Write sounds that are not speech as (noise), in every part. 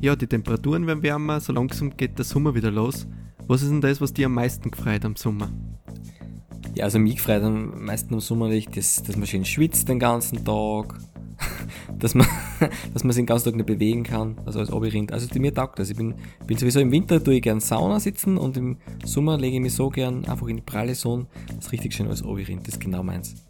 Ja, die Temperaturen werden wärmer, so langsam geht der Sommer wieder los. Was ist denn das, was dir am meisten gefreut am Sommer? Ja, also mich gefreut am meisten am Sommer dass, dass man schön schwitzt den ganzen Tag, (laughs) dass man, (laughs) dass man sich den ganzen Tag nicht bewegen kann, also als Abirind. Also die mir taugt das. Ich bin, bin sowieso im Winter tue ich gern Sauna sitzen und im Sommer lege ich mich so gern einfach in die pralle Sonne. Das ist richtig schön als Abirind, das ist genau meins.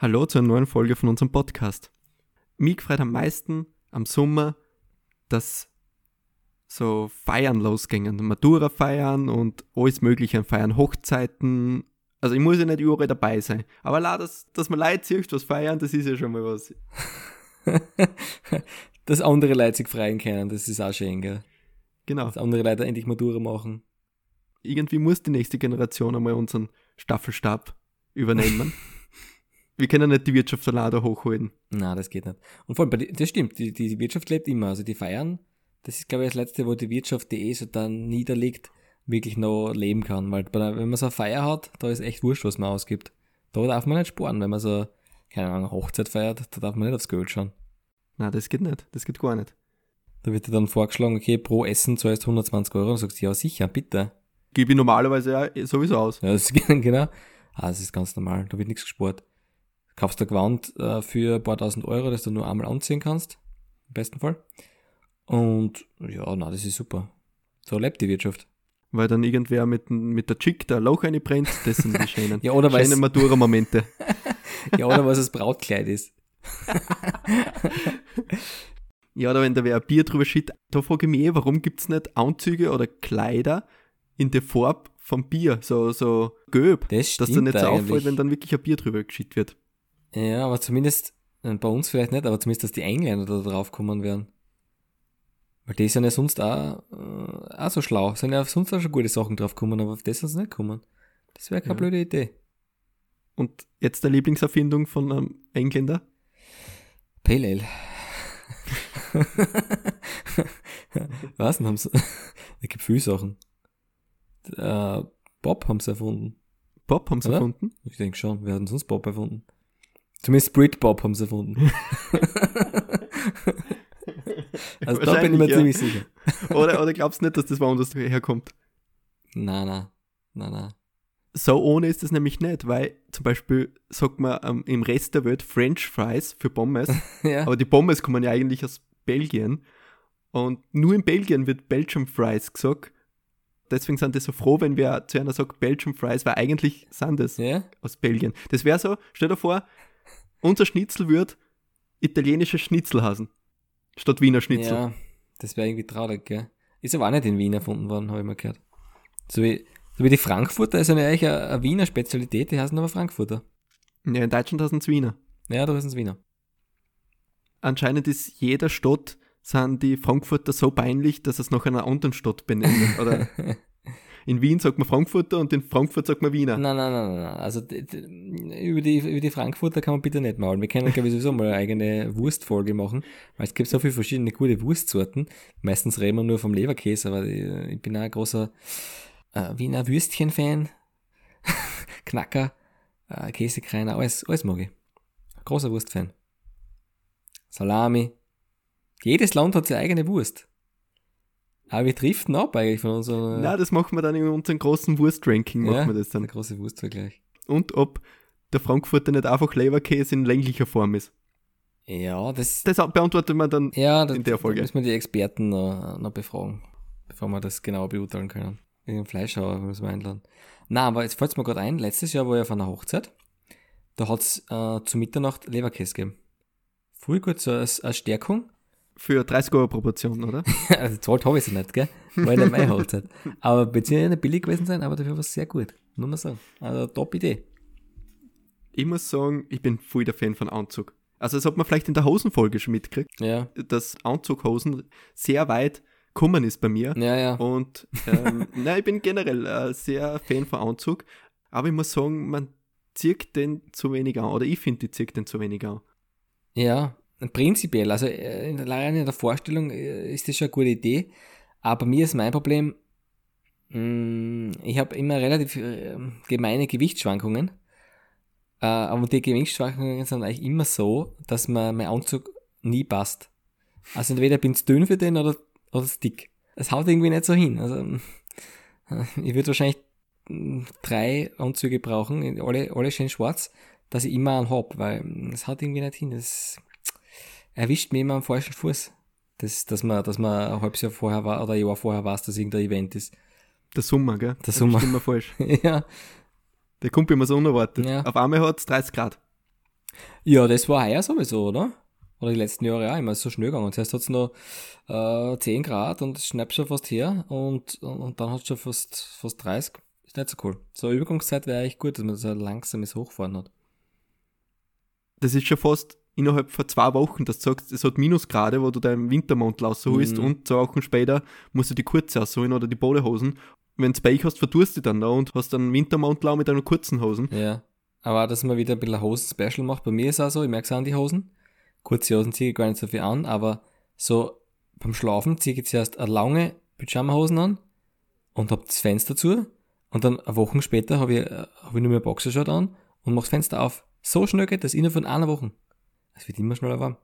Hallo zu einer neuen Folge von unserem Podcast. Mich freut am meisten am Sommer, dass so Feiern losgingen. Matura feiern und alles Mögliche an Feiern, Hochzeiten. Also ich muss ja nicht überall dabei sein. Aber la, dass, dass man Leute sieht, was feiern, das ist ja schon mal was. (laughs) dass andere Leute sich freuen können, das ist auch schön, gell? Genau. Dass andere Leute endlich Matura machen. Irgendwie muss die nächste Generation einmal unseren Staffelstab übernehmen. (laughs) wir können nicht die Wirtschaft alleine hochholen. Na, das geht nicht. Und vor allem, das stimmt, die, die Wirtschaft lebt immer. Also die feiern, das ist, glaube ich, das Letzte, wo die Wirtschaft, die eh so dann niederliegt, wirklich noch leben kann. Weil wenn man so eine Feier hat, da ist echt wurscht, was man ausgibt. Da darf man nicht sparen. Wenn man so, keine Ahnung, Hochzeit feiert, da darf man nicht aufs Geld schauen. Na, das geht nicht. Das geht gar nicht. Da wird dir dann vorgeschlagen, okay, pro Essen zahlst 120 Euro. Und du sagst, ja, sicher, bitte. Gebe ich normalerweise ja sowieso aus. Ja, das (laughs) genau. Ah, das ist ganz normal. Da wird nichts gespart kaufst ein Gewand äh, für ein paar tausend Euro, das du nur einmal anziehen kannst. Im besten Fall. Und ja, na, das ist super. So lebt die Wirtschaft. Weil dann irgendwer mit, mit der Chick der Loch brennt, das sind die (laughs) schönen, ja, oder schönen Matura-Momente. (laughs) ja, oder was das Brautkleid ist. (laughs) ja, oder wenn da wer ein Bier drüber schiebt, da frage ich mich eh, warum gibt es nicht Anzüge oder Kleider in der Farbe vom Bier, so, so gelb, das dass da nicht so auffällt, wenn dann wirklich ein Bier drüber geschieht wird. Ja, aber zumindest, äh, bei uns vielleicht nicht, aber zumindest, dass die Engländer da drauf kommen werden. Weil die sind ja sonst auch, äh, auch so schlau. Sind ja sonst auch schon gute Sachen drauf gekommen, aber auf das sind sie nicht kommen. Das wäre keine ja. blöde Idee. Und jetzt der Lieblingserfindung von einem Engländer? Pale Ale. (laughs) Was denn haben sie? (laughs) Es gibt viele Sachen. Äh, Bob haben sie erfunden. Bob haben sie erfunden? Ich denke schon. Wir hatten sonst Bob erfunden. Zumindest Britpop haben sie erfunden. (laughs) also da bin ich mir ja. ziemlich sicher. oder, oder glaubst du nicht, dass das woanders herkommt? Na, na, na, na. So ohne ist es nämlich nicht, weil zum Beispiel sagt man ähm, im Rest der Welt French Fries für Pommes, (laughs) ja. aber die Pommes kommen ja eigentlich aus Belgien und nur in Belgien wird Belgium Fries gesagt. Deswegen sind die so froh, wenn wer zu einer sagt Belgium Fries, weil eigentlich sind das ja. aus Belgien. Das wäre so, stell dir vor, unser Schnitzel wird italienisches Schnitzel heißen. Statt Wiener Schnitzel. Ja, das wäre irgendwie traurig, gell? Ist aber auch nicht in Wien erfunden worden, habe ich mal gehört. So wie, so wie die Frankfurter ist ja eigentlich eine, eine Wiener Spezialität, die heißen aber Frankfurter. Ja, in Deutschland heißen es Wiener. Ja, da heißen es Wiener. Anscheinend ist jeder Stadt, sind die Frankfurter so peinlich, dass es nach einer anderen Stadt benennen. Oder (laughs) in Wien sagt man Frankfurter und in Frankfurt sagt man Wiener. Nein, nein, nein, nein. Also über die, über die Frankfurter kann man bitte nicht maulen. Wir können, glaube ich, sowieso mal eine eigene Wurstfolge machen, weil es gibt so viele verschiedene gute Wurstsorten. Meistens reden wir nur vom Leberkäse, aber ich bin auch ein großer äh, Wiener Würstchen-Fan. (laughs) Knacker, äh, Käsekreiner, alles, alles mag ich. Großer Wurstfan. Salami. Jedes Land hat seine eigene Wurst. Aber wir driften ab eigentlich von unserem. Na, das machen wir dann in unserem großen Wurstranking, machen ja, wir das dann. Der große Wurstvergleich. Und ob der Frankfurter nicht einfach Leberkäse in länglicher Form ist. Ja, das. Das beantwortet man dann ja, das, in der Folge. Da müssen wir die Experten noch, noch befragen, bevor wir das genau beurteilen können. Wegen Fleischhauer müssen wir einladen. Na, aber jetzt fällt mir gerade ein, letztes Jahr war ich auf einer Hochzeit. Da hat es äh, zu Mitternacht Leberkäse gegeben. Voll gut so als, als Stärkung für 30 Euro pro Portion, oder? (laughs) also zahlt habe ich sie nicht, gell? Weil der Mai-Hochzeit. aber beziehungsweise nicht billig gewesen sein, aber dafür war es sehr gut. Nur mal sagen. Also top Idee. Ich muss sagen, ich bin voll der Fan von Anzug. Also das hat man vielleicht in der Hosenfolge schon mitgekriegt, ja. dass Anzughosen sehr weit kommen ist bei mir. Ja, ja. Und ähm, (laughs) nein, ich bin generell äh, sehr Fan von Anzug. Aber ich muss sagen, man zieht den zu wenig an. Oder ich finde, die zieht den zu wenig an. Ja, prinzipiell, also äh, allein in der Vorstellung äh, ist das schon eine gute Idee, aber mir ist mein Problem, mm, ich habe immer relativ äh, gemeine Gewichtsschwankungen. aber die Gewichtsschwankungen sind eigentlich immer so, dass mir mein Anzug nie passt. Also entweder bin ich dünn für den oder, oder dick. Es haut irgendwie nicht so hin. Also ich würde wahrscheinlich mm, drei Anzüge brauchen, alle, alle schön schwarz, dass ich immer einen hab, weil es haut irgendwie nicht hin. Das erwischt mich immer am falschen Fuß. Das, dass man, dass man ein halbes Jahr vorher war oder ein Jahr vorher weiß, dass irgendein Event ist. Der Sommer, gell? Der Sommer. Immer falsch. (laughs) ja. Der kommt immer so unerwartet. Ja. Auf einmal hat es 30 Grad. Ja, das war heuer sowieso, oder? Oder die letzten Jahre auch immer so schnell gegangen. Zuerst hat es noch äh, 10 Grad und es schnappt schon fast her und, und dann hat es schon fast, fast 30. Ist nicht so cool. So eine Übergangszeit wäre eigentlich gut, dass man so ein langsames Hochfahren hat. Das ist schon fast innerhalb von zwei Wochen, dass du sagst, es hat Minusgrade, wo du deinen Wintermantel rausholst mhm. und zwei Wochen später musst du die kurze rausholen oder die Polehosen. Wenn du Pech hast, verdurst du dann da und hast dann Wintermantel auch mit deinen kurzen Hosen. Ja. Aber dass man wieder ein bisschen Hosen-Special macht, bei mir ist es auch so, ich merke es an die Hosen. Kurze Hosen ziehe ich gar nicht so viel an, aber so beim Schlafen ziehe ich zuerst eine lange Pyjama-Hosen an und habe das Fenster zu und dann eine Woche später habe ich, äh, hab ich nur mehr Boxershort an und mache das Fenster auf. So schnell geht das innerhalb von einer Woche. Es wird immer schneller warm.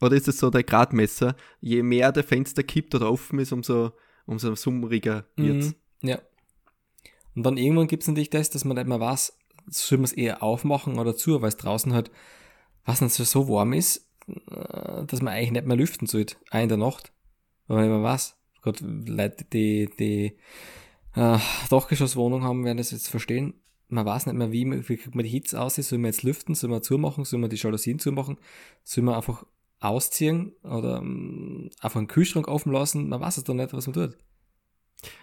Oder ist es so der Gradmesser? Je mehr der Fenster kippt oder offen ist, umso, umso summriger wird mhm, Ja. Und dann irgendwann gibt es natürlich das, dass man nicht mehr weiß, soll man es eher aufmachen oder zu, weil es draußen halt, was nicht so warm ist, äh, dass man eigentlich nicht mehr lüften sollte, auch in der Nacht. Weil man nicht mehr weiß. Gott, Leute, die, die äh, Dachgeschosswohnung haben, werden das jetzt verstehen man weiß nicht mehr, wie, wie kriegt man die Hitze aus, soll man jetzt lüften, soll man zumachen, soll man die Jalousien zumachen, soll man einfach ausziehen oder um, einfach einen Kühlschrank offen lassen, man weiß es doch nicht, was man tut.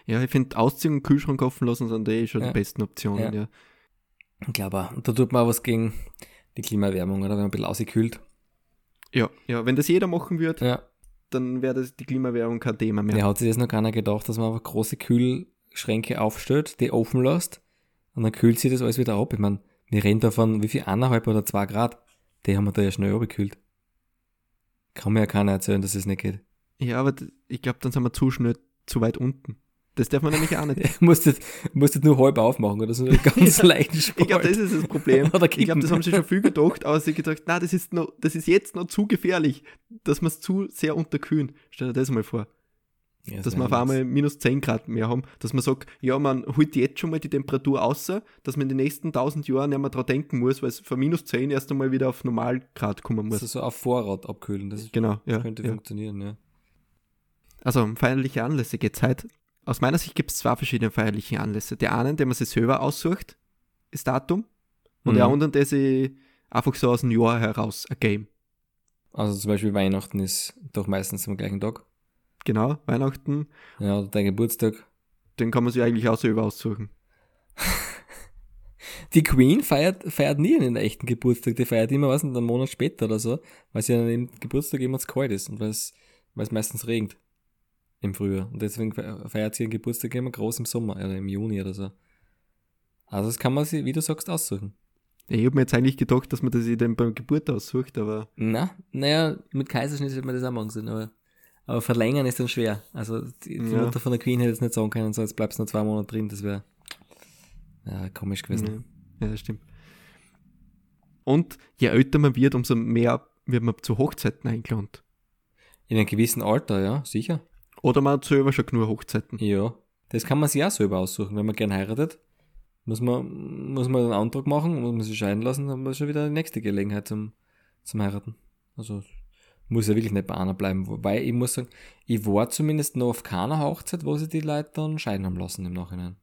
Ja, ich finde, ausziehen und Kühlschrank offen lassen sind eh schon ja. die besten Optionen, ja. ja. Ich glaube auch. Da tut man auch was gegen die Klimaerwärmung, oder? Wenn man ein bisschen ausgekühlt. Ja, ja, wenn das jeder machen würde, ja. dann wäre das die Klimaerwärmung kein Thema mehr. Ja, hat sich das noch keiner gedacht, dass man einfach große Kühlschränke aufstellt, die offen lässt und dann kühlt sich das alles wieder ab. Ich meine, wir reden davon, wie viel, eineinhalb oder zwei Grad, die haben wir da ja schnell abgekühlt. Kann mir ja keiner erzählen, dass es nicht geht. Ja, aber ich glaube, dann sind wir zu schnell zu weit unten. Das darf man nämlich auch nicht. (laughs) du musst nur halb aufmachen oder so (laughs) ganz leichten Sport. Ich glaube, das ist das Problem. (laughs) ich glaube, das haben sie schon viel gedacht, aber sie gedacht, na, das ist noch, das ist jetzt noch zu gefährlich, dass wir es zu sehr unterkühlen. Stell dir das mal vor. Ja, dass wir auf einmal minus 10 Grad mehr haben, dass man sagt, ja, man holt jetzt schon mal die Temperatur außer, dass man in den nächsten 1000 Jahren nicht mehr dran denken muss, weil es von minus 10 erst einmal wieder auf Normalgrad kommen muss. Also so auf Vorrat abkühlen, das genau, ja, könnte ja. funktionieren, ja. Also um feierliche Anlässe geht es halt. Aus meiner Sicht gibt es zwei verschiedene feierliche Anlässe. Der einen, den man sich selber aussucht, ist Datum, und mhm. der andere, der sich einfach so aus dem Jahr heraus ein Game. Also zum Beispiel Weihnachten ist doch meistens am gleichen Tag. Genau, Weihnachten. Ja, dein Geburtstag. Den kann man sich eigentlich auch selber aussuchen. (laughs) Die Queen feiert, feiert nie einen echten Geburtstag, die feiert immer was einen Monat später oder so, weil sie an dem Geburtstag immer zu kalt ist und weil es, meistens regnet im Frühjahr. Und deswegen feiert sie ihren Geburtstag immer groß im Sommer oder im Juni oder so. Also das kann man sich, wie du sagst, aussuchen. Ich habe mir jetzt eigentlich gedacht, dass man das dann beim Geburt aussucht, aber. Na, naja, mit Kaiserschnitt wird man das auch machen aber aber verlängern ist dann schwer. Also die, die ja. Mutter von der Queen hätte jetzt nicht sagen können, so jetzt bleibst du noch zwei Monate drin, das wäre ja, komisch gewesen. Ja, das stimmt. Und je älter man wird, umso mehr wird man zu Hochzeiten eingeladen. In einem gewissen Alter, ja, sicher. Oder man hat selber schon genug Hochzeiten. Ja, das kann man sich auch selber aussuchen. Wenn man gern heiratet, muss man, muss man einen Antrag machen, muss man sich scheiden lassen, dann haben wir schon wieder die nächste Gelegenheit zum, zum Heiraten. Also muss ja wirklich nicht bei einer bleiben. Wobei ich muss sagen, ich war zumindest noch auf keiner Hochzeit, wo sie die Leute dann scheiden haben lassen im Nachhinein.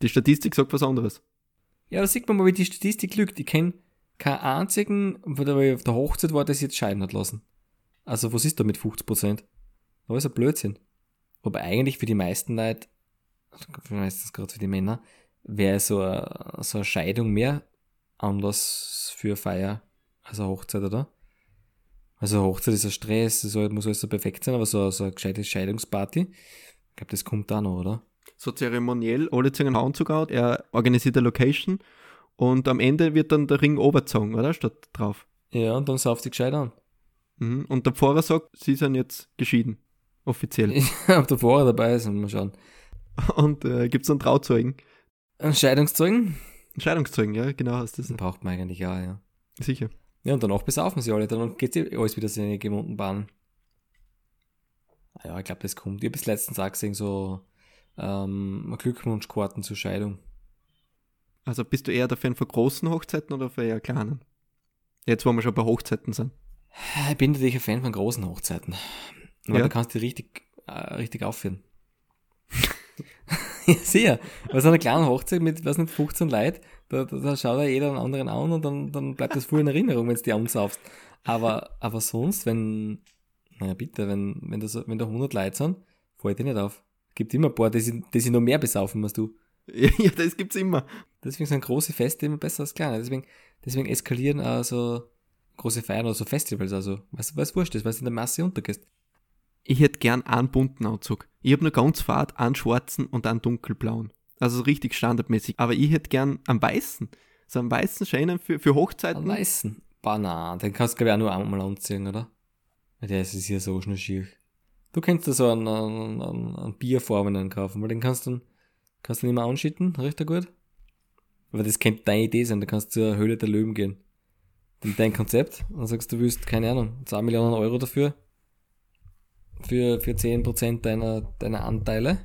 Die Statistik sagt was anderes. Ja, da sieht man mal, wie die Statistik lügt. Ich kenne keinen einzigen, der ich auf der Hochzeit war, der sich jetzt scheiden hat lassen. Also, was ist da mit 50 Prozent? Da ist ein Blödsinn. Wobei eigentlich für die meisten Leute, meistens gerade für die Männer, wäre so eine, so eine Scheidung mehr Anlass für Feier als eine Hochzeit, oder? Also Hochzeit ist ein Stress, es muss alles so perfekt sein, aber so, so eine gescheite Scheidungsparty, ich glaube, das kommt da noch, oder? So zeremoniell, alle ziehen einen Anzug aus, er organisiert eine Location und am Ende wird dann der Ring oberzogen, oder? Statt drauf. Ja, und dann sauft sie gescheit an. Mhm. Und der Pfarrer sagt, sie sind jetzt geschieden. Offiziell. (laughs) Ja, ob der Pfarrer dabei ist, mal schauen. (laughs) Und äh, gibt es einen Trauzeugen? Ein Scheidungszeugen? Ein Scheidungszeugen, ja, genau. Ist das. Braucht man eigentlich auch, ja. Sicher. Ja, und danach besaufen sie alle, dann geht eh alles wieder seine gewohnten Bahnen. Ja, ich glaube, das kommt. Ich habe bis letztens auch gesehen, so ähm, Glückwunschkarten zur Scheidung. Also bist du eher der Fan von großen Hochzeiten oder für eher kleinen? Jetzt, wo wir schon bei Hochzeiten sind. Ich bin natürlich ein Fan von großen Hochzeiten. Weil ja. da kannst du richtig, äh, richtig aufführen. (laughs) ja, sehr. Bei so einer kleinen Hochzeit mit, was nicht, 15 Leuten, da, da, da schaut ja jeder einen anderen an und dann, dann bleibt das voll in Erinnerung, wenn du die ansaufst. Aber, aber sonst, wenn, naja, bitte, wenn, wenn, das, wenn da 100 Leute sind, fällt dir nicht auf. Gibt immer ein paar, die sich, die sich noch mehr besaufen als du. (laughs) Ja, das gibt's immer. Deswegen sind große Feste immer besser als kleine. Deswegen, deswegen eskalieren also große Feiern oder so Festivals, also, was, was wurscht ist, was in der Masse untergehst. Ich hätte gern einen bunten Anzug. Ich habe nur ganz fad einen schwarzen und einen dunkelblauen. Also so richtig standardmäßig. Aber ich hätte gern einen weißen. So einen weißen Scheinen für, für Hochzeiten. Einen weißen? Banan, den kannst du glaube ich auch nur einmal anziehen, oder? Der ist hier so schnell schier. Du kennst da so einen, einen, einen, einen kaufen, weil den kannst du, kannst du mehr anschütten, richtig gut. Aber das könnte deine Idee sein, da kannst du zur Höhle der Löwen gehen. Dein Konzept und sagst, du willst, keine Ahnung, 2 Millionen Euro dafür für, für 10% deiner, deiner Anteile.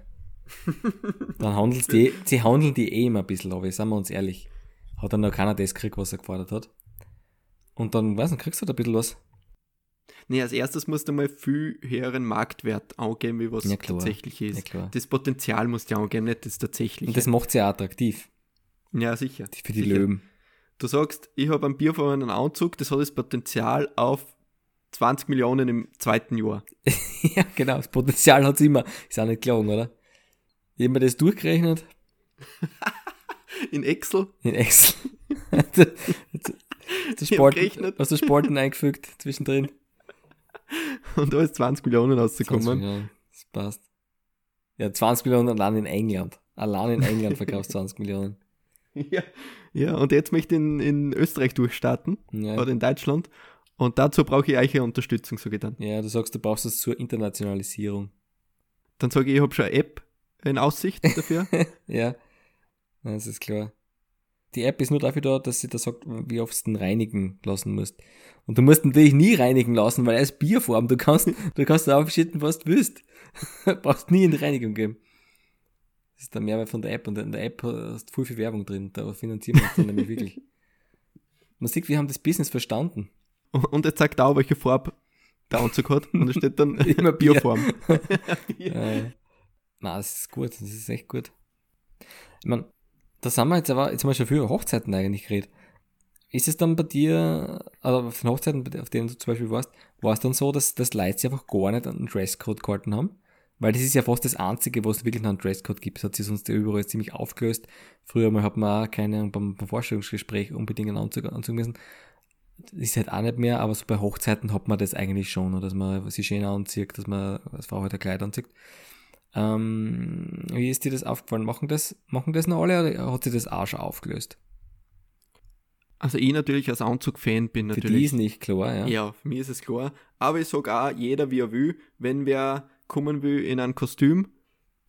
Dann handelst die, sie handeln die eh immer ein bisschen, aber sagen wir uns ehrlich. Hat dann noch keiner das gekriegt, was er gefordert hat. Und dann, weiß nicht, kriegst du da ein bisschen was. Nee, als erstes musst du mal viel höheren Marktwert angeben, wie was ja, tatsächlich ist. Ja, das Potenzial musst du angeben, nicht das tatsächliche. Und das macht sie ja attraktiv. Ja, sicher. Für die sicher. Löwen. Du sagst, ich habe einen bierfarbenen Anzug, das hat das Potenzial auf 20 Millionen im zweiten Jahr. (laughs) ja, genau, das Potenzial hat es immer. Ist auch nicht gelogen, oder? Ich habe mir das durchgerechnet. In Excel? In Excel. (laughs) hast, du Spalten, hast du Spalten eingefügt zwischendrin? Und da ist 20 Millionen rausgekommen. Ja, das passt. Ja, 20 Millionen allein in England. Allein in England verkaufst 20 Millionen. (laughs) Ja, ja, und jetzt möchte ich in, in Österreich durchstarten. Ja. Oder in Deutschland. Und dazu brauche ich eure Unterstützung, sage ich dann. Ja, du sagst, du brauchst es zur Internationalisierung. Dann sage ich, ich habe schon eine App in Aussicht dafür. (laughs) ja, das ist klar. Die App ist nur dafür da, dass sie da sagt, wie oft du reinigen lassen musst. Und du musst natürlich nie reinigen lassen, weil er ist Bierform. Du kannst, du kannst da aufschütten, was du willst. du (laughs) brauchst nie in die Reinigung geben. Das ist der Mehrwert von der App. Und in der App hast du viel, viel Werbung drin. Da finanzieren wir uns dann nämlich wirklich. (laughs) Man sieht, wir haben das Business verstanden. Und er zeigt auch, welche Farbe der Anzug hat. Und da steht dann immer Bierform. Bier. äh, na, das ist gut. Das ist echt gut. Ich meine, da sind wir jetzt aber, jetzt haben wir schon für Hochzeiten eigentlich geredet. Ist es dann bei dir, also auf den Hochzeiten, auf denen du zum Beispiel warst, war es dann so, dass, dass Leute sich einfach gar nicht einen Dresscode gehalten haben? Weil das ist ja fast das Einzige, wo es wirklich noch einen Dresscode gibt. Das hat sich sonst überall ziemlich aufgelöst. Früher mal hat man auch keine, beim, beim Vorstellungsgespräch unbedingt einen Anzug anziehen müssen ist halt auch nicht mehr, aber so bei Hochzeiten hat man das eigentlich schon, dass man sich schön anzieht, dass man als Frau halt ein Kleid anzieht. Ähm, wie ist dir das aufgefallen? Machen das, machen das noch alle oder hat sich das auch schon aufgelöst? Also ich natürlich als Anzug-Fan bin natürlich. Für die ist nicht klar, ja. Ja, für mich ist es klar. Aber ich sage auch, jeder wie er will, wenn wer kommen will in ein Kostüm,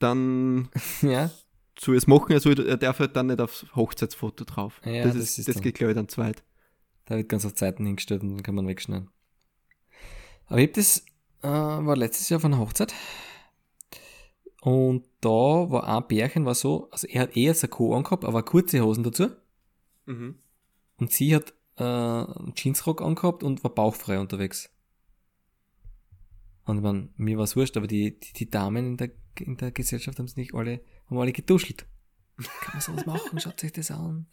dann (laughs) ja. zu es machen, also er darf halt dann nicht aufs Hochzeitsfoto drauf. Ja, das, das, ist, das geht glaube ich dann zweit. Da wird ganz auf Zeiten hingestellt und dann kann man wegschneiden. Aber ich habe das, äh, war letztes Jahr auf einer Hochzeit. Und da war ein Bärchen, war so, also er hat eher Sakko angehabt, aber kurze Hosen dazu. Mhm. Und sie hat äh, einen Jeansrock angehabt und war bauchfrei unterwegs. Und man, mir war es wurscht, aber die, die, die Damen in der, in der Gesellschaft haben es nicht alle, haben alle geduschelt. Kann man sowas machen? Schaut sich das an.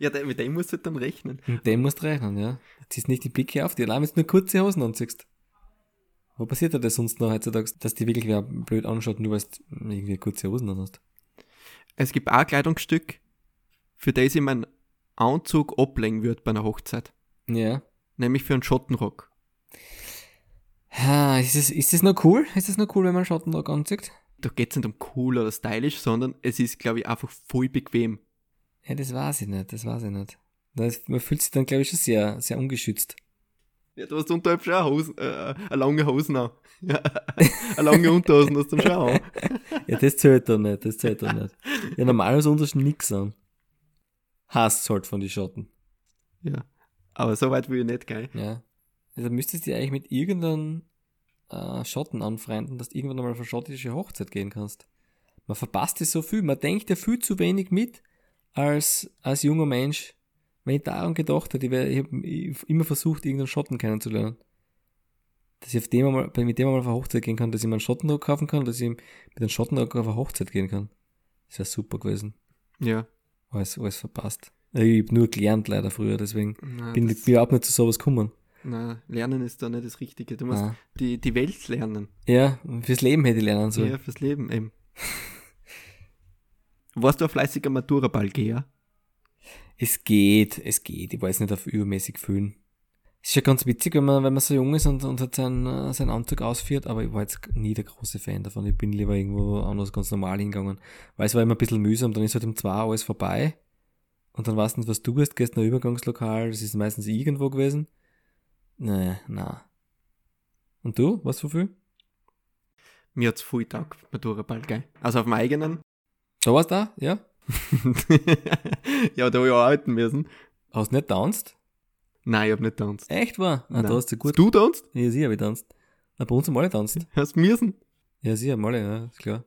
Ja, mit dem musst du halt dann rechnen. Mit dem musst du rechnen, ja. Ziehst nicht die Blicke auf, die allein, wenn du nur kurze Hosen anziehst. Wo passiert das sonst noch heutzutage, dass die wirklich wer blöd anschaut, nur weil du irgendwie kurze Hosen an hast? Es gibt auch ein Kleidungsstück, für das ich meinen Anzug ablegen würde bei einer Hochzeit. Ja. Nämlich für einen Schottenrock. Ja, ist das, ist das noch cool? Ist das noch cool, wenn man einen Schottenrock anzieht? Da geht es nicht um cool oder stylisch, sondern es ist, glaube ich, einfach voll bequem. Ja, das weiß ich nicht, das weiß ich nicht. Man fühlt sich dann, glaube ich, schon sehr, sehr ungeschützt. Ja, du hast unterhalb schon Hosen, äh, eine lange Hosen an. (laughs) Ja, eine lange Unterhosen hast du dann schon an. (laughs) ja, das zählt dann nicht, das zählt dann nicht. Ja, normalerweise unterst nix an. Hasst halt von den Schotten. Ja, aber so weit will ich nicht gehen. Ja. Also müsstest du dich eigentlich mit irgendeinem äh, Schotten anfreunden, dass du irgendwann einmal auf eine schottische Hochzeit gehen kannst. Man verpasst es so viel, man denkt ja viel zu wenig mit als, als junger Mensch wenn ich daran gedacht hätte, ich, ich habe immer versucht, irgendeinen Schotten kennenzulernen. Dass ich auf dem einmal, mit dem einmal auf eine Hochzeit gehen kann, dass ich mir einen Schottendog kaufen kann, dass ich mit einem Schottendog auf eine Hochzeit gehen kann. Das wäre super gewesen. Ja. Alles, alles verpasst. Ich habe nur gelernt leider früher, deswegen Nein, bin ich überhaupt nicht zu sowas gekommen. Na, lernen ist da nicht das Richtige. Du musst die, die Welt lernen. Ja, fürs Leben hätte ich lernen sollen. Ja, fürs Leben eben. (laughs) Warst du ein fleißiger Maturaballgeher? Es geht, es geht. Ich weiß nicht auf übermäßig fühlen. Es ist ja ganz witzig, wenn man, wenn man so jung ist und, und hat seinen, äh, seinen Anzug ausführt, aber ich war jetzt nie der große Fan davon. Ich bin lieber irgendwo anders ganz normal hingegangen. Weil es war immer ein bisschen mühsam, dann ist halt um zwei alles vorbei. Und dann weißt du nicht, was du gehst, gehst nach Übergangslokal, das ist meistens irgendwo gewesen. Nee, na. Und du, was wofür? Mir hat's viel Tag Maturaball, gell? Also auf dem eigenen. Da war's da, ja? (laughs) ja, da habe ich arbeiten müssen. Hast du nicht tanzt? Nein, ich hab nicht tanzt. Echt wahr? Ah, da hast du gut. Du tanzt? Ja, sie habe ich tanzt. Na, bei uns haben alle tanzt. (laughs) Hast du müssen? Ja, sie haben alle, ja, ist klar.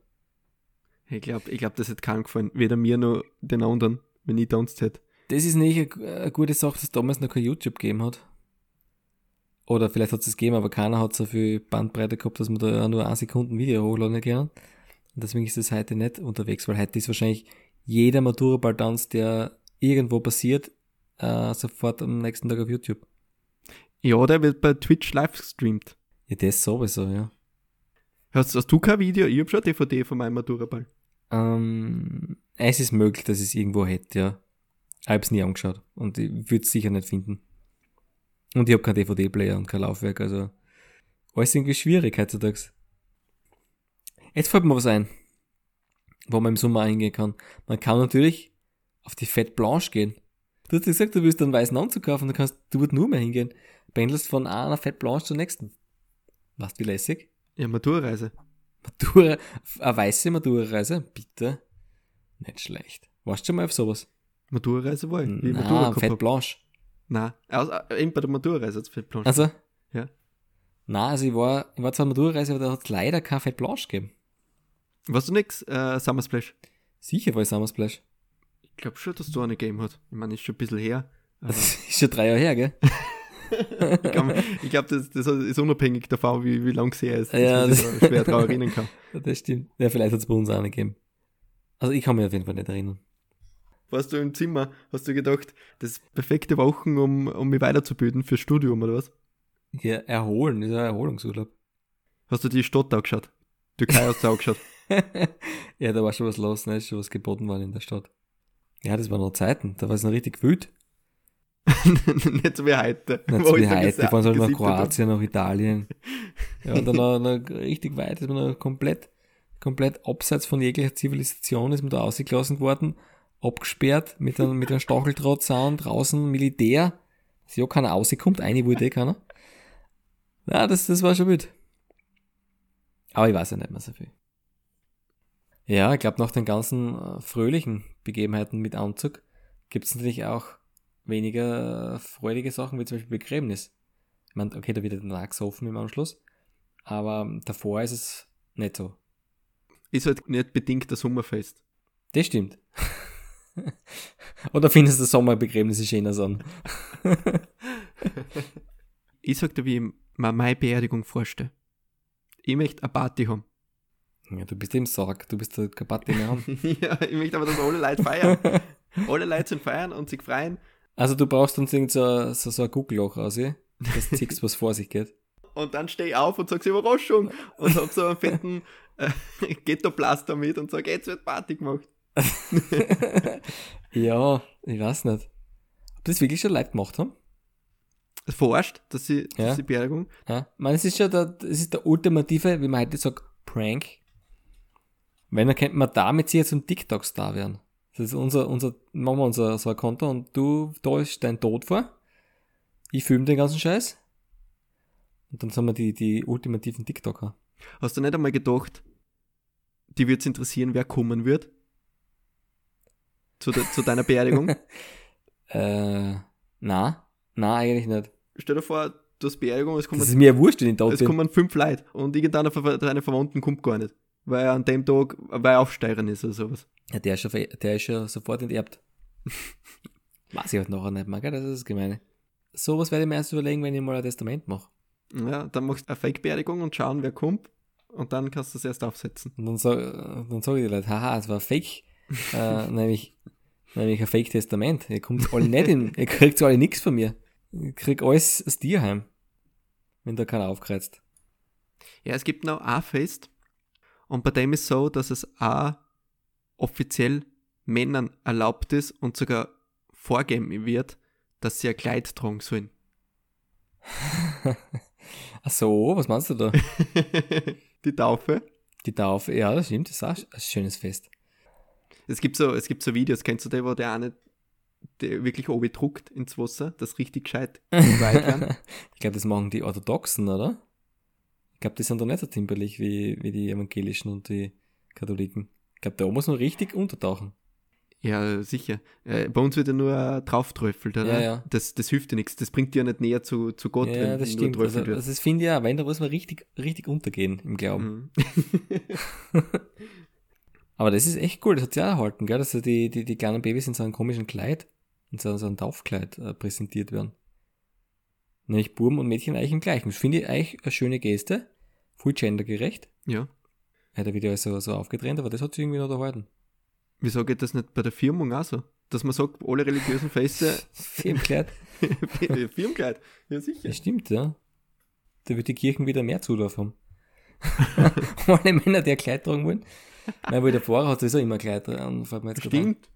Ich glaube, ich glaub, das hätte keinem gefallen. Weder mir noch den anderen, wenn ich tanzt hätte. Das ist nicht eine, eine gute Sache, dass es damals noch kein YouTube gegeben hat. Oder vielleicht hat es es gegeben, aber keiner hat so viel Bandbreite gehabt, dass man da nur ein Sekunden Video hochladen kann. Und deswegen ist es heute nicht unterwegs, weil heute ist wahrscheinlich jeder Matura-Ball-Tanz, der irgendwo passiert, äh, sofort am nächsten Tag auf YouTube. Ja, der wird bei Twitch live gestreamt. Ja, das sowieso, ja. Hast, hast du kein Video? Ich hab schon DVD von meinem Matura-Ball. Ähm, es ist möglich, dass ich es irgendwo hätte, ja. Ich hab's nie angeschaut und ich würde es sicher nicht finden. Und ich habe keinen DVD-Player und kein Laufwerk, also alles irgendwie schwierig heutzutage. Jetzt fällt mir was ein wo man im Sommer eingehen kann. Man kann natürlich auf die Fett Blanche gehen. Du hast gesagt, du willst einen weißen Anzug kaufen, dann kannst du dort nur mehr hingehen. Pendelst von einer Fett Blanche zur nächsten. Was wie lässig? Ja, Maturreise. Matura, eine weiße Maturreise? Bitte. Nicht schlecht. Warst du schon mal auf sowas? Maturreise war ich. Wie Nein, Fett Blanche. Nein, also, eben bei der Maturreise hat es Fett Blanche. Also? Ja. Nein, also ich war, ich war zwar Maturreise, aber da hat es leider kein Fett Blanche gegeben. Warst du nix, äh, Summer Splash? Sicher war ich Summer Splash. Ich glaube schon, dass du eine Game hat. Ich meine, ist schon ein bisschen her. Das (laughs) ist schon drei Jahre her, gell? (laughs) ich glaube, das, das ist unabhängig davon, wie, wie lang sie her ist. Ja, das ich schwer daran erinnern kann. (laughs) Das stimmt. Ja, vielleicht hat es bei uns auch eine gegeben. Also ich kann mich auf jeden Fall nicht erinnern. Warst du im Zimmer, hast du gedacht, das perfekte Wochen, um, um mich weiterzubilden fürs Studium, oder was? Ja, erholen, ist ein Erholungsurlaub. Hast du die Stadt angeschaut? Türkei hast du angeschaut? (laughs) ja, da war schon was los, ne? Ist schon was geboten worden in der Stadt. Ja, das waren noch Zeiten, da war es noch richtig wild. (laughs) nicht so wie heute. Nicht so wie heute, fahren halt nach Kroatien, nach Italien. Ja, und dann noch, noch richtig weit, ist man noch komplett, komplett abseits von jeglicher Zivilisation ist man da ausgelassen worden, abgesperrt mit einem, mit einem Stacheldrahtzaun, draußen Militär, dass ja keiner rauskommt, eine wollte eh keiner. Ja, das, das war schon wild. Aber ich weiß ja nicht mehr so viel. Ja, ich glaube, nach den ganzen äh, fröhlichen Begebenheiten mit Anzug gibt es natürlich auch weniger freudige Sachen, wie zum Beispiel Begräbnis. Ich meine, okay, da wird der Lachs offen im Anschluss, aber davor ist es nicht so. Ist halt nicht bedingt das Sommerfest. Das stimmt. (laughs) Oder findest du Sommerbegräbnisse schöner an? (laughs) ich sag dir, wie ich mir meine Beerdigung vorstelle. Ich möchte eine Party haben. Ja, du bist im Sarg, du bist der Party mehr haben. ja, ich möchte aber, dass alle Leute feiern. (laughs) alle Leute sind feiern und sich freuen. Also du brauchst uns irgend so, so, so ein Guckloch aus, ja? dass du siehst, was vor sich geht. (laughs) Und dann stehe ich auf und sage Überraschung und hab so einen fetten (laughs) äh, Ghetto-Plaster mit und sage, jetzt wird Party gemacht. ja, ich weiß nicht. Ob das wirklich schon Leute gemacht haben? Verarscht, dass sie, ja. dass sie Beerdigung. Ja, ich meine, es ist schon der, es ist der ultimative, wie man heute sagt, Prank. Wenn, dann könnte man damit sicher zum TikTok-Star werden. Das ist unser, unser, machen wir unser so ein Konto und du, da ist dein Tod vor. Ich filme den ganzen Scheiß. Und dann sind wir die, die ultimativen TikToker. Hast du nicht einmal gedacht, die wird es interessieren, wer kommen wird? Zu, de, zu deiner Beerdigung? (laughs) äh, na, na, eigentlich nicht. Stell dir vor, du hast Beerdigung, es kommen. Das ist mir wurscht, wenn ich da Es kommen fünf Leute und irgendeiner von deinen Verwandten kommt gar nicht. Weil er an dem Tag, weil er aufsteigen ist oder sowas. Ja, der ist schon, der ist schon sofort enterbt. (laughs) Weiß ich halt nachher nicht mehr, gell? Das ist das Gemeine. Sowas werde ich mir erst überlegen, wenn ich mal ein Testament mache. Ja, dann machst du eine Fake-Beerdigung und schauen, wer kommt. Und dann kannst du es erst aufsetzen. Und dann, sag, dann sage ich dir Leute, haha, es war Fake. äh, (laughs) nämlich, nämlich ein Fake-Testament. Ihr kommt alle nicht in, ihr kriegt alle nichts von mir. Ich krieg alles aus dir heim. Wenn da keiner aufkreuzt. Ja, es gibt noch ein Fest. Und bei dem ist so, dass es auch offiziell Männern erlaubt ist und sogar vorgeben wird, dass sie ein Kleid tragen sollen. (laughs) Ach so, was meinst du da? (laughs) Die Taufe. Die Taufe, ja, das stimmt, das ist auch ein schönes Fest. Es gibt so, es gibt so Videos, kennst du die, wo der eine der wirklich oben druckt ins Wasser, das richtig gescheit (laughs) Ich glaube, das machen die Orthodoxen, oder? Ich glaube, die sind doch nicht so zimperlich wie, wie die Evangelischen und die Katholiken. Ich glaube, da muss man richtig untertauchen. Ja, sicher. Äh, bei uns wird ja nur drauftröffelt, oder? Ja, ja. Das, das hilft dir nichts. Das bringt dir ja nicht näher zu, zu Gott, ja, wenn das stimmt. Also, also, das finde ich ja, weil da muss man richtig, richtig untergehen im Glauben. Mhm. (laughs) Aber das ist echt cool, das hat sich auch erhalten, gell? dass die, die, die kleinen Babys in so einem komischen Kleid, in so, so einem Taufkleid äh, präsentiert werden. Nämlich Buben und Mädchen eigentlich im gleichen. Das finde ich eigentlich eine schöne Geste. Voll gendergerecht. Ja. Hat er wieder so, so aufgetrennt, aber das hat sich irgendwie noch erhalten. Wieso geht das nicht bei der Firmung auch so? Dass man sagt, alle religiösen Feste. (laughs) Firmenkleid. (laughs) Firmenkleid, ja sicher. Das stimmt, ja. Da wird die Kirchen wieder mehr Zulauf haben. (laughs) alle Männer, die ein Kleid tragen wollen. Nein, weil der Fahrer hat sowieso immer Kleid dran. Stimmt.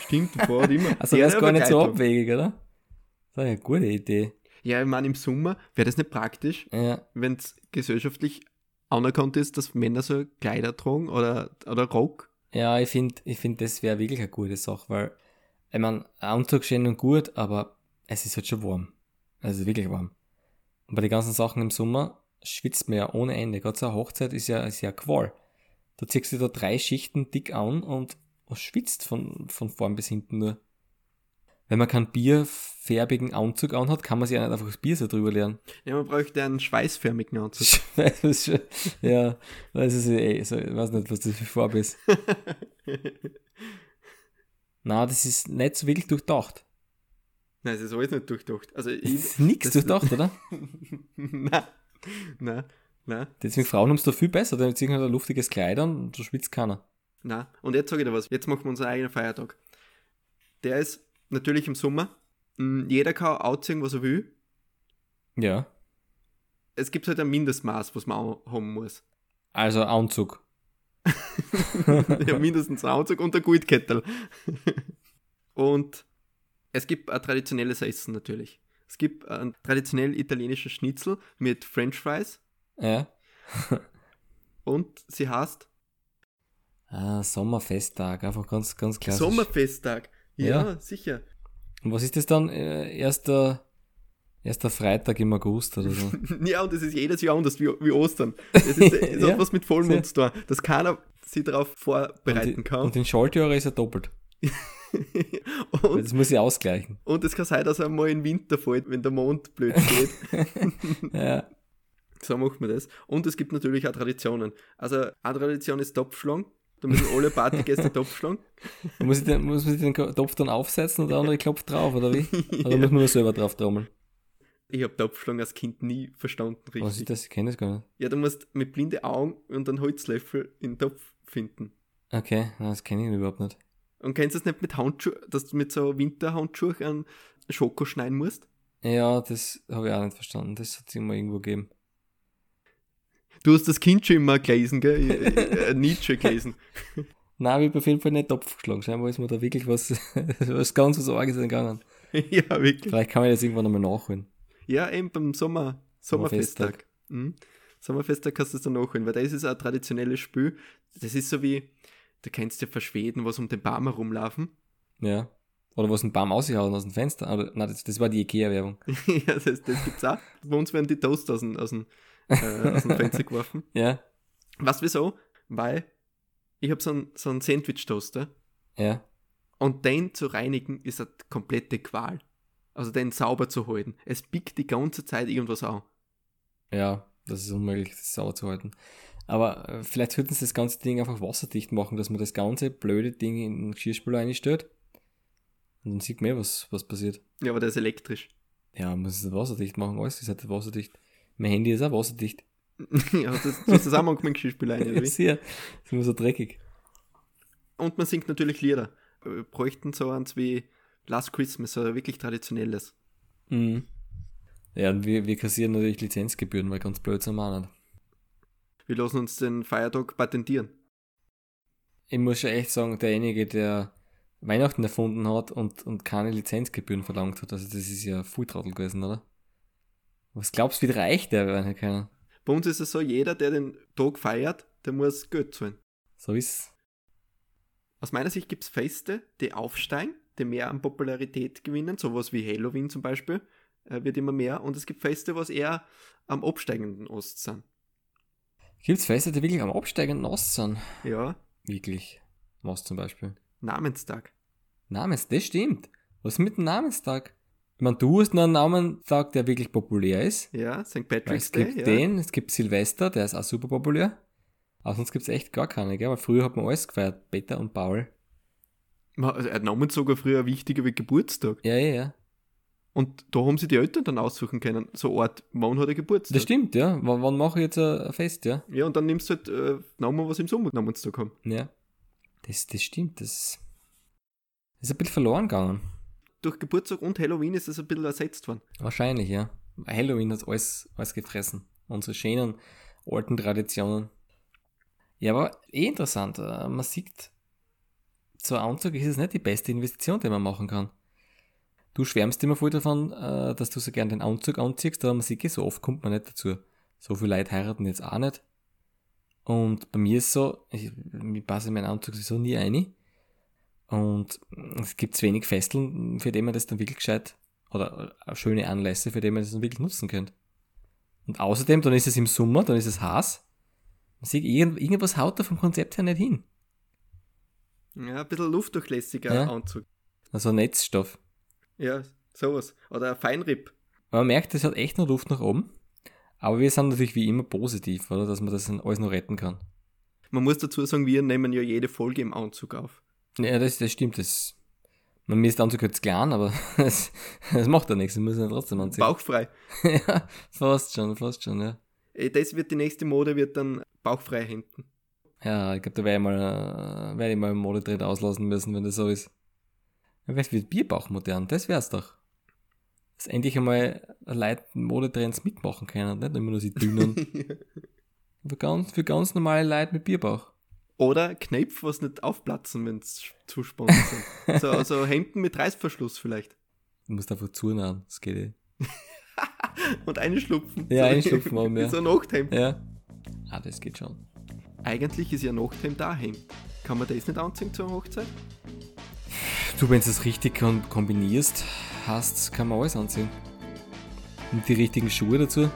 Stimmt, der Fahrer hat immer. Also das ist gar nicht so abwegig, oder? Das ist eine gute Idee. Ja, ich meine, im Sommer wäre das nicht praktisch, ja. wenn es gesellschaftlich anerkannt ist, dass Männer so Kleider tragen oder, oder Rock. Ja, ich finde, ich find, das wäre wirklich eine gute Sache, weil, ich meine, Anzug schön und gut, aber es ist halt schon warm. Es ist wirklich warm. Und bei den ganzen Sachen im Sommer schwitzt man ja ohne Ende. Gerade so eine Hochzeit ist ja, ist ja Qual. Da ziehst du da drei Schichten dick an und schwitzt von, von vorn bis hinten nur. Wenn man keinen bierfärbigen Anzug anhat, kann man sich ja nicht einfach das Bier so drüber lernen. Ja, man bräuchte einen schweißförmigen Anzug. (laughs) ja, das ist eh, so, ich weiß nicht, was das für Farbe ist. (laughs) Na, das ist nicht so wirklich durchdacht. Nein, es ist alles nicht durchdacht. Also ich, ist nichts durchdacht, oder? (laughs) nein, nein, nein. Deswegen Frauen haben es da viel besser, denn ziehen halt ein luftiges Kleid an und da schwitzt keiner. Na, und jetzt sage ich dir was, jetzt machen wir unseren eigenen Feiertag. Der ist natürlich im Sommer. Hm, jeder kann ausziehen, was er will. Ja. Es gibt halt ein Mindestmaß, was man haben muss. Also Anzug. (laughs) ja, mindestens ein Anzug und ein Gutkettel. (laughs) und es gibt ein traditionelles Essen natürlich. Es gibt ein traditionell italienisches Schnitzel mit French Fries. Ja. (laughs) und sie heißt Ah, Sommerfesttag, einfach ganz, ganz klassisch. Sommerfesttag, ja, ja. sicher. Und was ist das dann? Äh, erster, erster Freitag im August oder so? (laughs) ja, und das ist jedes Jahr anders wie, wie Ostern. Das ist, (laughs) das ist ja. was mit Vollmond zu tun, dass keiner sich darauf vorbereiten und kann. Und in Schaltjahren ist er doppelt. (laughs) und, das muss ich ausgleichen. Und es kann sein, dass er mal im Winter fällt, wenn der Mond blöd geht. ja. So macht man das. Und es gibt natürlich auch Traditionen. Also, eine Tradition ist Topfschlagen. Da müssen alle Partygäste Topf schlagen. Muss, ich den, muss man sich den Topf dann aufsetzen und der andere klopft drauf, oder wie? (laughs) Oder ja. muss man nur selber drauf trommeln? Ich habe Topfschlagen als Kind nie verstanden, richtig. Was ist das? Ich kenne das gar nicht. Ja, du musst mit blinde Augen und einen Holzlöffel in den Topf finden. Okay, das kenne ich überhaupt nicht. Und kennst du das nicht mit Handschuhen, dass du mit so Winterhandschuhen einen Schoko schneiden musst? Ja, das habe ich auch nicht verstanden. Das hat es immer irgendwo gegeben. Du hast das Kind schon immer gelesen, gell? Äh, Nietzsche gelesen. (laughs) Nein, ich habe auf jeden Fall nicht Topf geschlagen. Scheinbar ist mir da wirklich was, (laughs) was ganz was Arges entgangen. (laughs) ja, wirklich. Vielleicht kann man das irgendwann nochmal nachholen. Ja, eben beim Sommer, Sommerfesttag. Mhm. Sommerfesttag kannst du es dann nachholen, weil das ist ein traditionelles Spiel. Das ist so wie, da kannst du ja verschweden, was um den Baum herumlaufen. Ja. Oder was ein Baum ausgehauen aus dem Fenster. Oder, nein, das, das war die Ikea-Werbung. ja, das, das gibt's auch. Bei uns werden die Toast aus dem, aus dem, äh, aus dem Fenster geworfen. (laughs) Ja. Du wieso? Weil ich habe so einen so einen Sandwich-Toaster. Ja. Und den zu reinigen ist eine komplette Qual. Also den sauber zu halten. Es biegt die ganze Zeit irgendwas an. Ja, das ist unmöglich, das sauber zu halten. Aber äh, vielleicht sollten sie das ganze Ding einfach wasserdicht machen, dass man das ganze blöde Ding in den Geschirrspüler einstellt. Und dann sieht man eh, was, was passiert. Ja, aber der ist elektrisch. Ja, man muss es wasserdicht machen, alles ist halt wasserdicht. Mein Handy ist auch wasserdicht. (laughs) ja, das, das ist auch manchmal Geschirrspüler ein? Ja, das ist immer so dreckig. Und man singt natürlich Lieder. Wir bräuchten so eins wie Last Christmas, so wirklich traditionelles. Mhm. Ja, und wir, wir kassieren natürlich Lizenzgebühren, weil ganz blöd sind wir auch nicht. Wir lassen uns den Feiertag patentieren. Ich muss schon echt sagen, derjenige, der Weihnachten erfunden hat und, und keine Lizenzgebühren verlangt hat, also das ist ja Fulltrottel gewesen, oder? Was glaubst du, wie reich der werden können? Bei uns ist es so, jeder, der den Tag feiert, der muss Geld zahlen. So ist Aus meiner Sicht gibt es Feste, die aufsteigen, die mehr an Popularität gewinnen, sowas wie Halloween zum Beispiel, äh, wird immer mehr. Und es gibt Feste, was eher am absteigenden Ost sind. Gibt es Feste, die wirklich am absteigenden Ost sind? Ja. Wirklich. Was zum Beispiel? Namenstag. Namens, das stimmt. Was ist mit dem Namenstag? Meine, du hast noch einen Namenstag, der wirklich populär ist. Ja, St. Patrick's es gibt Day. den, es gibt Silvester, der ist auch super populär. Aber sonst gibt es echt gar keine, gell? Weil früher hat man alles gefeiert, Peter und Paul. Ja. Ein Namenstag war früher wichtiger wie Geburtstag. Ja, ja, ja. Und da haben sie die Eltern dann aussuchen können, so Art, wann hat er Geburtstag. Das stimmt, ja. W wann mache ich jetzt ein Fest, ja? Ja, und dann nimmst du halt äh, Namen, was im Sommer Namenstag haben. Ja. Das, das stimmt, das ist ein bisschen verloren gegangen. Durch Geburtstag und Halloween ist das ein bisschen ersetzt worden. Wahrscheinlich, ja. Halloween hat alles, alles gefressen. Unsere schönen alten Traditionen. Ja, aber eh interessant. äh, Man sieht, so ein Anzug ist es nicht die beste Investition, die man machen kann. Du schwärmst immer voll davon, äh, dass du so gern den Anzug anziehst, aber man sieht, eh, so oft kommt man nicht dazu. So viele Leute heiraten jetzt auch nicht. Und bei mir ist so, ich, mir passe meinen Anzug sowieso nie ein. Und es gibt wenig Festeln, für die man das dann wirklich gescheit, oder äh, schöne Anlässe, für die man das dann wirklich nutzen könnte. Und außerdem, dann ist es im Sommer, dann ist es heiß. Man sieht, irgend, irgendwas haut da vom Konzept her nicht hin. Ja, ein bisschen luftdurchlässiger Ja. Anzug. Also Netzstoff. Ja, sowas. Oder ein Feinripp. Man merkt, es hat echt noch Luft nach oben. Aber wir sind natürlich wie immer positiv, oder? Dass man das alles noch retten kann. Man muss dazu sagen, wir nehmen ja jede Folge im Anzug auf. Ja, das, das stimmt. Das, man mir ist der Anzug jetzt klein, aber (laughs) das, das macht ja nichts. Wir müssen ihn trotzdem anziehen. Bauchfrei. (laughs) ja, fast schon, fast schon, ja. Äh, Das wird die nächste Mode, wird dann bauchfreie Hemden. Ja, ich glaube, da werde ich mal, äh, werde ich mal einen Modetrend auslassen müssen, wenn das so ist. Ja, Vielleicht wird Bierbauch modern, das wär's doch. Dass endlich einmal Leute Modetrends mitmachen können, nicht immer nur die dünnen. (laughs) für, ganz, für ganz normale Leute mit Bierbauch. Oder Knöpfe, was nicht aufplatzen, wenn es zu spannend sind. so, (laughs) so Hemden mit Reißverschluss vielleicht. Du musst einfach zunahen, das geht eh. (laughs) Und einschlupfen. Ja, So- einschlupfen haben (laughs) wir. So ein Nachthemd. Ja. Ah, das geht schon. Eigentlich ist ja Nachthemd da Hemd. Kann man das nicht anziehen zur Hochzeit? Du, wenn du es richtig kom kombinierst, hast, kann man alles anziehen. Und die richtigen Schuhe dazu.